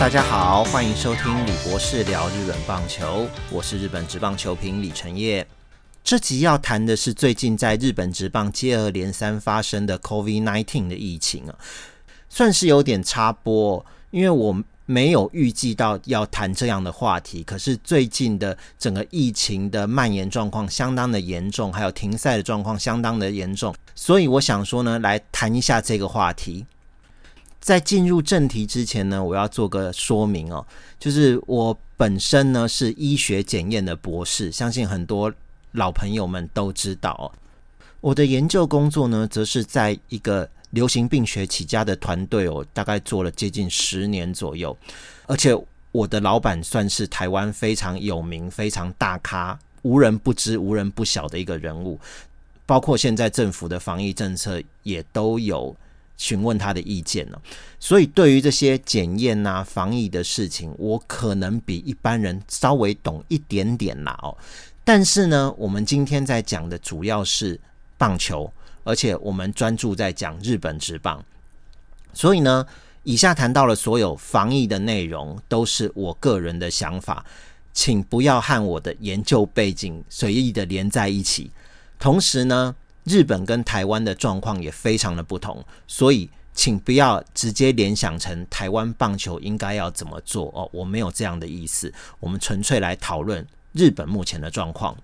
大家好，欢迎收听李博士聊日本棒球，我是日本职棒球评李晨业。这集要谈的是最近在日本职棒接二连三发生的 COVID-19 的疫情啊，算是有点插播，因为我没有预计到要谈这样的话题。可是最近的整个疫情的蔓延状况相当的严重，还有停赛的状况相当的严重，所以我想说呢，来谈一下这个话题。在进入正题之前呢，我要做个说明哦，就是我本身呢是医学检验的博士，相信很多老朋友们都知道。我的研究工作呢，则是在一个流行病学起家的团队哦，大概做了接近十年左右，而且我的老板算是台湾非常有名、非常大咖、无人不知、无人不晓的一个人物，包括现在政府的防疫政策也都有。询问他的意见呢，所以对于这些检验啊、防疫的事情，我可能比一般人稍微懂一点点啦哦。但是呢，我们今天在讲的主要是棒球，而且我们专注在讲日本职棒，所以呢，以下谈到了所有防疫的内容，都是我个人的想法，请不要和我的研究背景随意的连在一起。同时呢。日本跟台湾的状况也非常的不同，所以请不要直接联想成台湾棒球应该要怎么做哦，我没有这样的意思，我们纯粹来讨论日本目前的状况。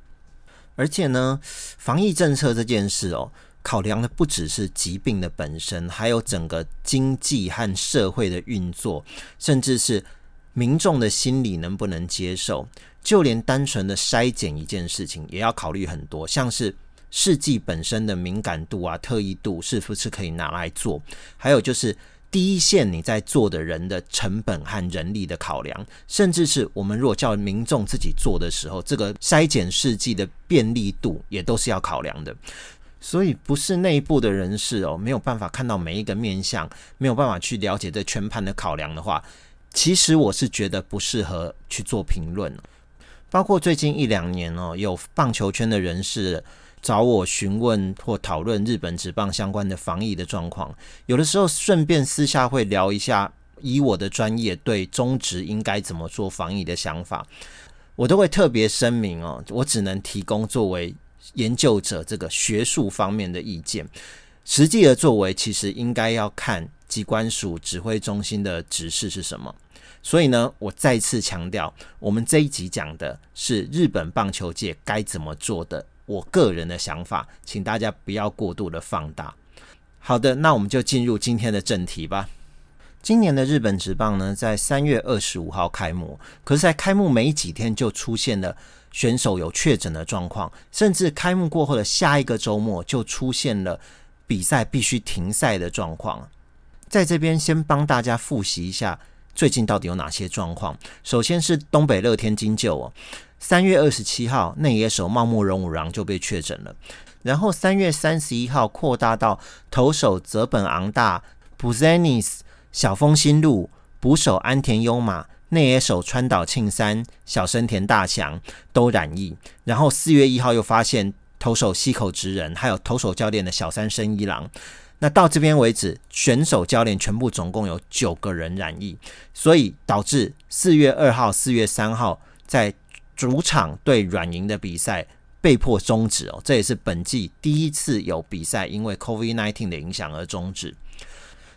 而且呢，防疫政策这件事哦，考量的不只是疾病的本身，还有整个经济和社会的运作，甚至是民众的心理能不能接受，就连单纯的筛检一件事情，也要考虑很多，像是。试剂本身的敏感度啊、特异度是不是可以拿来做？还有就是第一线你在做的人的成本和人力的考量，甚至是我们如果叫民众自己做的时候，这个筛检试剂的便利度也都是要考量的。所以不是内部的人士哦，没有办法看到每一个面向，没有办法去了解这全盘的考量的话，其实我是觉得不适合去做评论。包括最近一两年哦，有棒球圈的人士。找我询问或讨论日本职棒相关的防疫的状况，有的时候顺便私下会聊一下，以我的专业对中职应该怎么做防疫的想法，我都会特别声明哦，我只能提供作为研究者这个学术方面的意见，实际的作为其实应该要看机关署指挥中心的指示是什么。所以呢，我再次强调，我们这一集讲的是日本棒球界该怎么做的。我个人的想法，请大家不要过度的放大。好的，那我们就进入今天的正题吧。今年的日本职棒呢，在三月二十五号开幕，可是，在开幕没几天就出现了选手有确诊的状况，甚至开幕过后的下一个周末就出现了比赛必须停赛的状况。在这边先帮大家复习一下最近到底有哪些状况。首先是东北乐天金鹫哦。三月二十七号，内野手茂木荣五郎就被确诊了。然后三月三十一号，扩大到投手泽本昂大、布泽尼斯、小峰新路、捕手安田优马、内野手川岛庆三、小生田大强都染疫。然后四月一号又发现投手西口直人，还有投手教练的小三生一郎。那到这边为止，选手教练全部总共有九个人染疫，所以导致四月二号、四月三号在主场对软银的比赛被迫终止哦，这也是本季第一次有比赛因为 COVID-19 的影响而终止。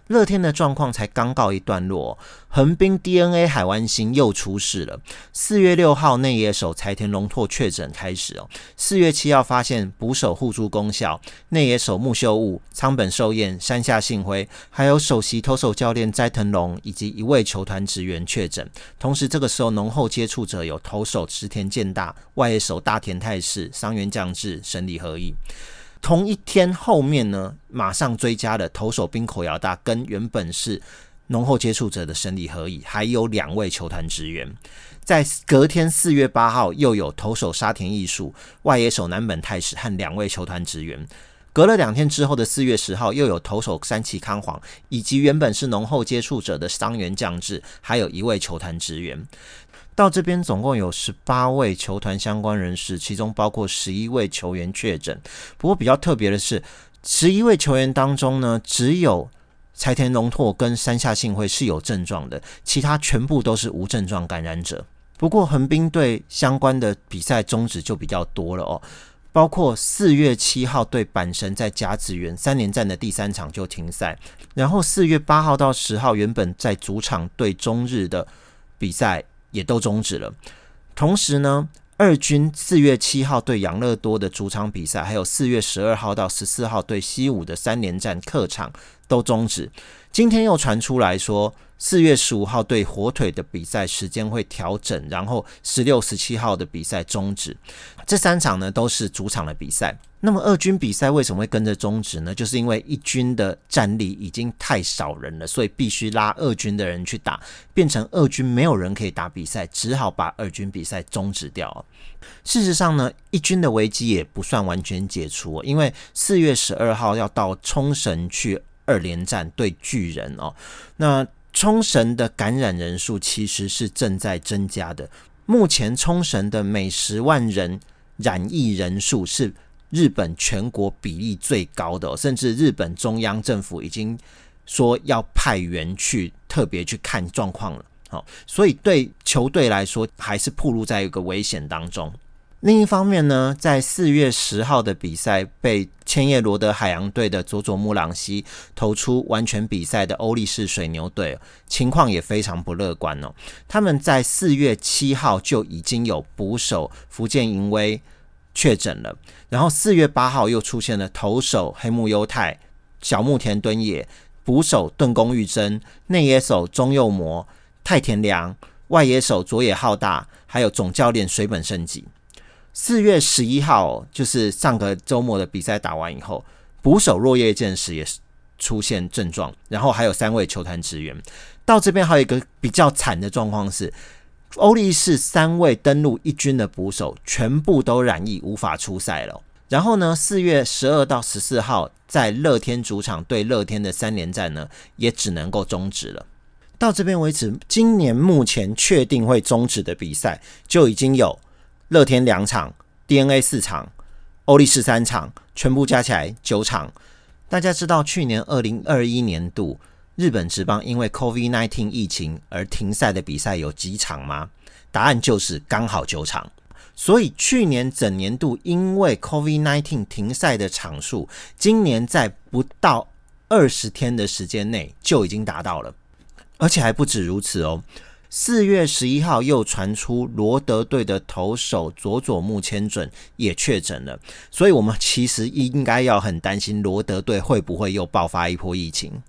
乐天的状况才刚告一段落，横滨 DNA 海湾星又出事了。四月六号内野手柴田龙拓确诊开始哦，四月七号发现捕手互助功效，内野手木秀悟、仓本寿彦、山下幸辉，还有首席投手教练斋藤龙以及一位球团职员确诊。同时，这个时候浓厚接触者有投手池田健大、外野手大田泰士、伤员降治、神里合一。同一天后面呢，马上追加了投手冰口遥大跟原本是浓厚接触者的生理合议，还有两位球团职员。在隔天四月八号，又有投手沙田艺术、外野手南本泰史和两位球团职员。隔了两天之后的四月十号，又有投手三崎康晃以及原本是浓厚接触者的伤员降治，还有一位球团职员。到这边总共有十八位球团相关人士，其中包括十一位球员确诊。不过比较特别的是，十一位球员当中呢，只有柴田龙拓跟山下幸辉是有症状的，其他全部都是无症状感染者。不过横滨队相关的比赛终止就比较多了哦，包括四月七号对阪神在甲子园三连战的第三场就停赛，然后四月八号到十号原本在主场对中日的比赛也都终止了。同时呢，二军四月七号对养乐多的主场比赛，还有四月十二号到十四号对西武的三连战客场都终止。今天又传出来说。四月十五号对火腿的比赛时间会调整，然后十六、十七号的比赛终止。这三场呢都是主场的比赛。那么二军比赛为什么会跟着终止呢？就是因为一军的战力已经太少人了，所以必须拉二军的人去打，变成二军没有人可以打比赛，只好把二军比赛终止掉。事实上呢，一军的危机也不算完全解除，因为四月十二号要到冲绳去二连战对巨人哦。那冲绳的感染人数其实是正在增加的。目前冲绳的每十万人染疫人数是日本全国比例最高的，甚至日本中央政府已经说要派员去特别去看状况了。好，所以对球队来说还是暴露在一个危险当中。另一方面呢，在四月十号的比赛，被千叶罗德海洋队的佐佐木朗希投出完全比赛的欧力士水牛队，情况也非常不乐观哦。他们在四月七号就已经有捕手福建银威确诊了，然后四月八号又出现了投手黑木优太、小木田敦也、捕手盾宫裕真、内野手中右磨、太田良、外野手佐野浩大，还有总教练水本胜己。四月十一号，就是上个周末的比赛打完以后，捕手落叶剑时也出现症状，然后还有三位球团职员。到这边还有一个比较惨的状况是，欧力士三位登陆一军的捕手全部都染疫，无法出赛了。然后呢，四月十二到十四号在乐天主场对乐天的三连战呢，也只能够终止了。到这边为止，今年目前确定会终止的比赛就已经有。乐天两场，DNA 四场，欧力士三场，全部加起来九场。大家知道去年二零二一年度日本职棒因为 COVID-19 疫情而停赛的比赛有几场吗？答案就是刚好九场。所以去年整年度因为 COVID-19 停赛的场数，今年在不到二十天的时间内就已经达到了，而且还不止如此哦。四月十一号又传出罗德队的投手佐佐木千准也确诊了，所以我们其实应该要很担心罗德队会不会又爆发一波疫情。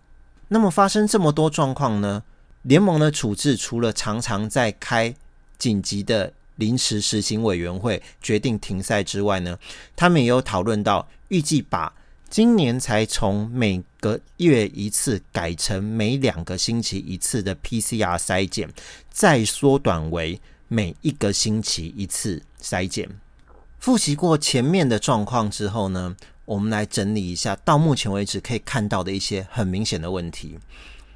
那么发生这么多状况呢？联盟的处置除了常常在开紧急的临时实行委员会决定停赛之外呢，他们也有讨论到预计把。今年才从每个月一次改成每两个星期一次的 PCR 筛检，再缩短为每一个星期一次筛检。复习过前面的状况之后呢，我们来整理一下到目前为止可以看到的一些很明显的问题。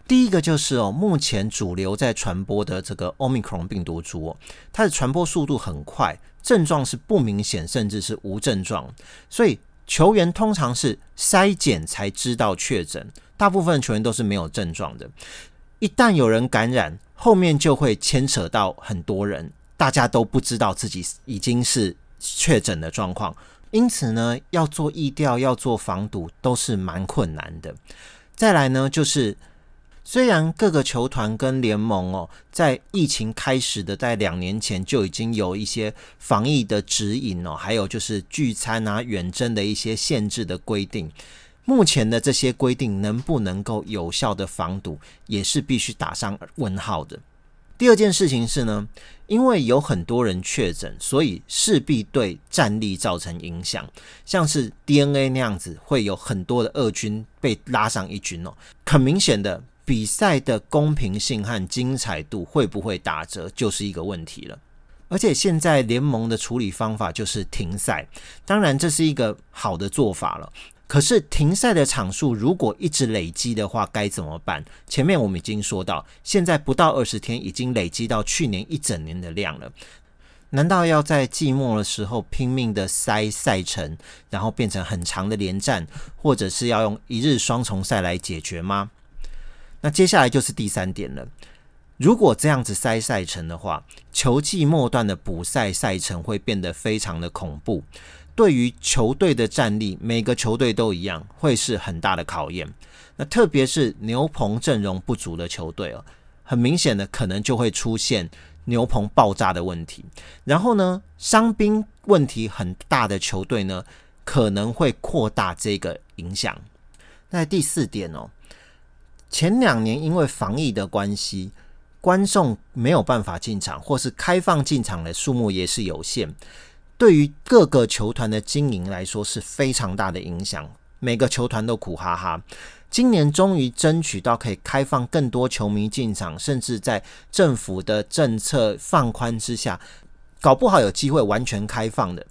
第一个就是哦，目前主流在传播的这个 Omicron 病毒株，它的传播速度很快，症状是不明显，甚至是无症状，所以。球员通常是筛检才知道确诊，大部分球员都是没有症状的。一旦有人感染，后面就会牵扯到很多人，大家都不知道自己已经是确诊的状况，因此呢，要做疫调、要做防堵都是蛮困难的。再来呢，就是。虽然各个球团跟联盟哦，在疫情开始的在两年前就已经有一些防疫的指引哦，还有就是聚餐啊、远征的一些限制的规定。目前的这些规定能不能够有效的防堵，也是必须打上问号的。第二件事情是呢，因为有很多人确诊，所以势必对战力造成影响。像是 DNA 那样子，会有很多的二军被拉上一军哦，很明显的。比赛的公平性和精彩度会不会打折，就是一个问题了。而且现在联盟的处理方法就是停赛，当然这是一个好的做法了。可是停赛的场数如果一直累积的话，该怎么办？前面我们已经说到，现在不到二十天，已经累积到去年一整年的量了。难道要在季末的时候拼命的塞赛程，然后变成很长的连战，或者是要用一日双重赛来解决吗？那接下来就是第三点了。如果这样子塞赛程的话，球季末段的补赛赛程会变得非常的恐怖，对于球队的战力，每个球队都一样，会是很大的考验。那特别是牛棚阵容不足的球队哦，很明显的可能就会出现牛棚爆炸的问题。然后呢，伤兵问题很大的球队呢，可能会扩大这个影响。那第四点哦，前两年因为防疫的关系。观众没有办法进场，或是开放进场的数目也是有限，对于各个球团的经营来说是非常大的影响。每个球团都苦哈哈。今年终于争取到可以开放更多球迷进场，甚至在政府的政策放宽之下，搞不好有机会完全开放的。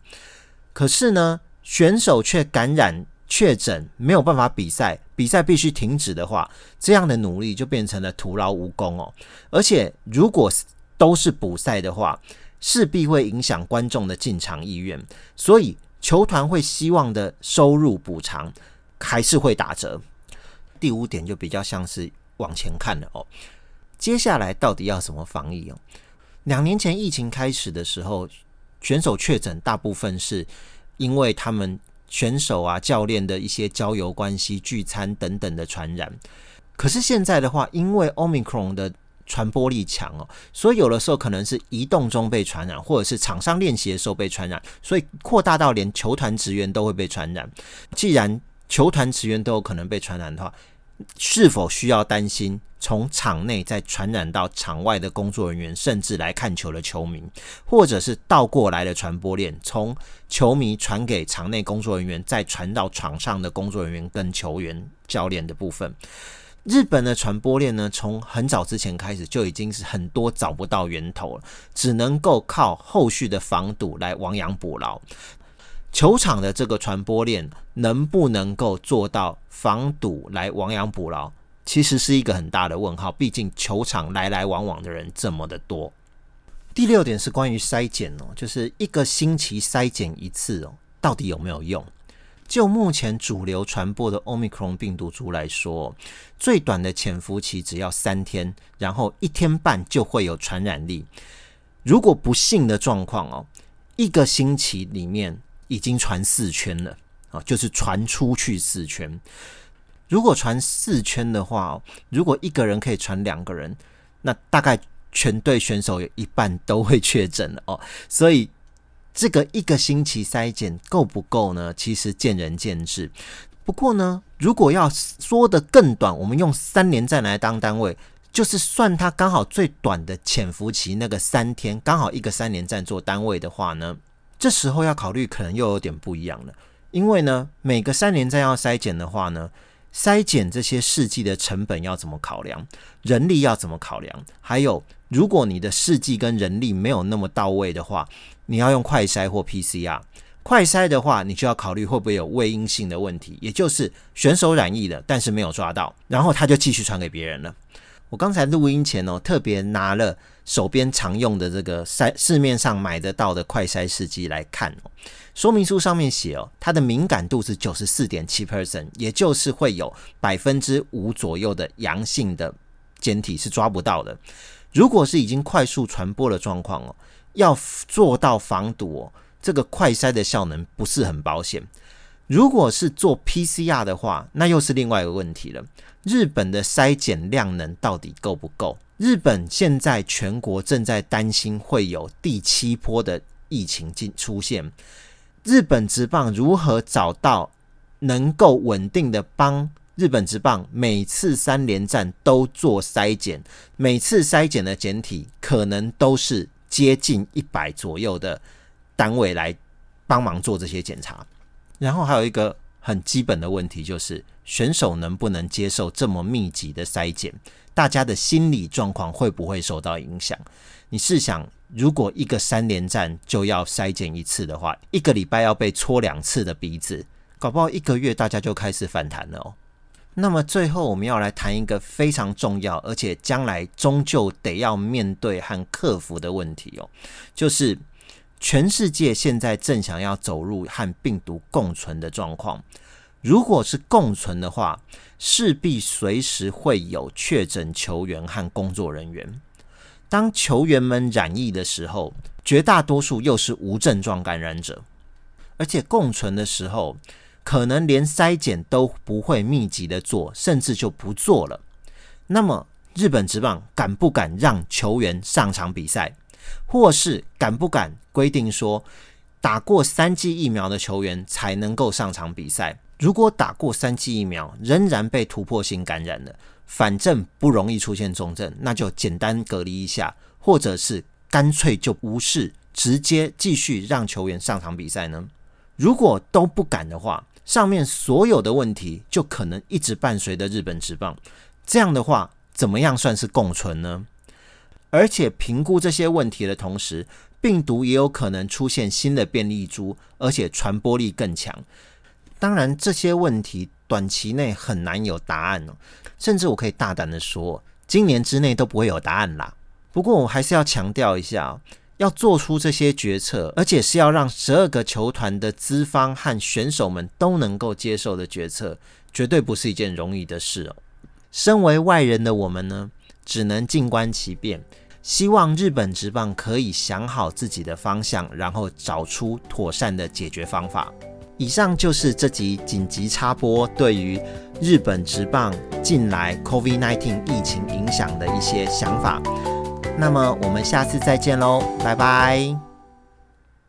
可是呢，选手却感染。确诊没有办法比赛，比赛必须停止的话，这样的努力就变成了徒劳无功哦。而且，如果都是补赛的话，势必会影响观众的进场意愿，所以球团会希望的收入补偿还是会打折。第五点就比较像是往前看了哦，接下来到底要怎么防疫哦？两年前疫情开始的时候，选手确诊大部分是因为他们。选手啊，教练的一些交友关系、聚餐等等的传染。可是现在的话，因为 Omicron 的传播力强哦，所以有的时候可能是移动中被传染，或者是场上练习的时候被传染，所以扩大到连球团职员都会被传染。既然球团职员都有可能被传染的话，是否需要担心从场内再传染到场外的工作人员，甚至来看球的球迷，或者是倒过来的传播链，从球迷传给场内工作人员，再传到场上的工作人员跟球员、教练的部分？日本的传播链呢，从很早之前开始就已经是很多找不到源头了，只能够靠后续的防堵来亡羊补牢。球场的这个传播链能不能够做到防堵来亡羊补牢，其实是一个很大的问号。毕竟球场来来往往的人这么的多。第六点是关于筛检哦，就是一个星期筛检一次哦，到底有没有用？就目前主流传播的 Omicron 病毒株来说，最短的潜伏期只要三天，然后一天半就会有传染力。如果不幸的状况哦，一个星期里面。已经传四圈了啊，就是传出去四圈。如果传四圈的话，如果一个人可以传两个人，那大概全队选手有一半都会确诊了哦。所以这个一个星期筛检够不够呢？其实见仁见智。不过呢，如果要说的更短，我们用三连战来当单位，就是算它刚好最短的潜伏期那个三天，刚好一个三连战做单位的话呢？这时候要考虑，可能又有点不一样了。因为呢，每个三年再要筛检的话呢，筛检这些试剂的成本要怎么考量，人力要怎么考量？还有，如果你的试剂跟人力没有那么到位的话，你要用快筛或 PCR。快筛的话，你就要考虑会不会有未阴性的问题，也就是选手染疫了，但是没有抓到，然后他就继续传给别人了。我刚才录音前哦，特别拿了手边常用的这个筛市面上买得到的快筛试剂来看哦，说明书上面写哦，它的敏感度是九十四点七 percent，也就是会有百分之五左右的阳性的检体是抓不到的。如果是已经快速传播的状况哦，要做到防堵哦，这个快筛的效能不是很保险。如果是做 PCR 的话，那又是另外一个问题了。日本的筛检量能到底够不够？日本现在全国正在担心会有第七波的疫情进出现。日本职棒如何找到能够稳定的帮日本职棒每次三连战都做筛检，每次筛检的检体可能都是接近一百左右的单位来帮忙做这些检查。然后还有一个很基本的问题就是。选手能不能接受这么密集的筛检？大家的心理状况会不会受到影响？你试想，如果一个三连战就要筛检一次的话，一个礼拜要被戳两次的鼻子，搞不好一个月大家就开始反弹了哦。那么最后我们要来谈一个非常重要，而且将来终究得要面对和克服的问题哦，就是全世界现在正想要走入和病毒共存的状况。如果是共存的话，势必随时会有确诊球员和工作人员。当球员们染疫的时候，绝大多数又是无症状感染者，而且共存的时候，可能连筛检都不会密集的做，甚至就不做了。那么，日本职棒敢不敢让球员上场比赛，或是敢不敢规定说，打过三剂疫苗的球员才能够上场比赛？如果打过三剂疫苗仍然被突破性感染了，反正不容易出现重症，那就简单隔离一下，或者是干脆就无视，直接继续让球员上场比赛呢？如果都不敢的话，上面所有的问题就可能一直伴随着日本职棒。这样的话。怎么样算是共存呢？而且评估这些问题的同时，病毒也有可能出现新的变异株，而且传播力更强。当然，这些问题短期内很难有答案哦。甚至我可以大胆的说，今年之内都不会有答案啦。不过，我还是要强调一下，要做出这些决策，而且是要让十二个球团的资方和选手们都能够接受的决策，绝对不是一件容易的事哦。身为外人的我们呢，只能静观其变。希望日本职棒可以想好自己的方向，然后找出妥善的解决方法。以上就是这集紧急插播，对于日本职棒近来 COVID-19 疫情影响的一些想法。那么我们下次再见喽，拜拜。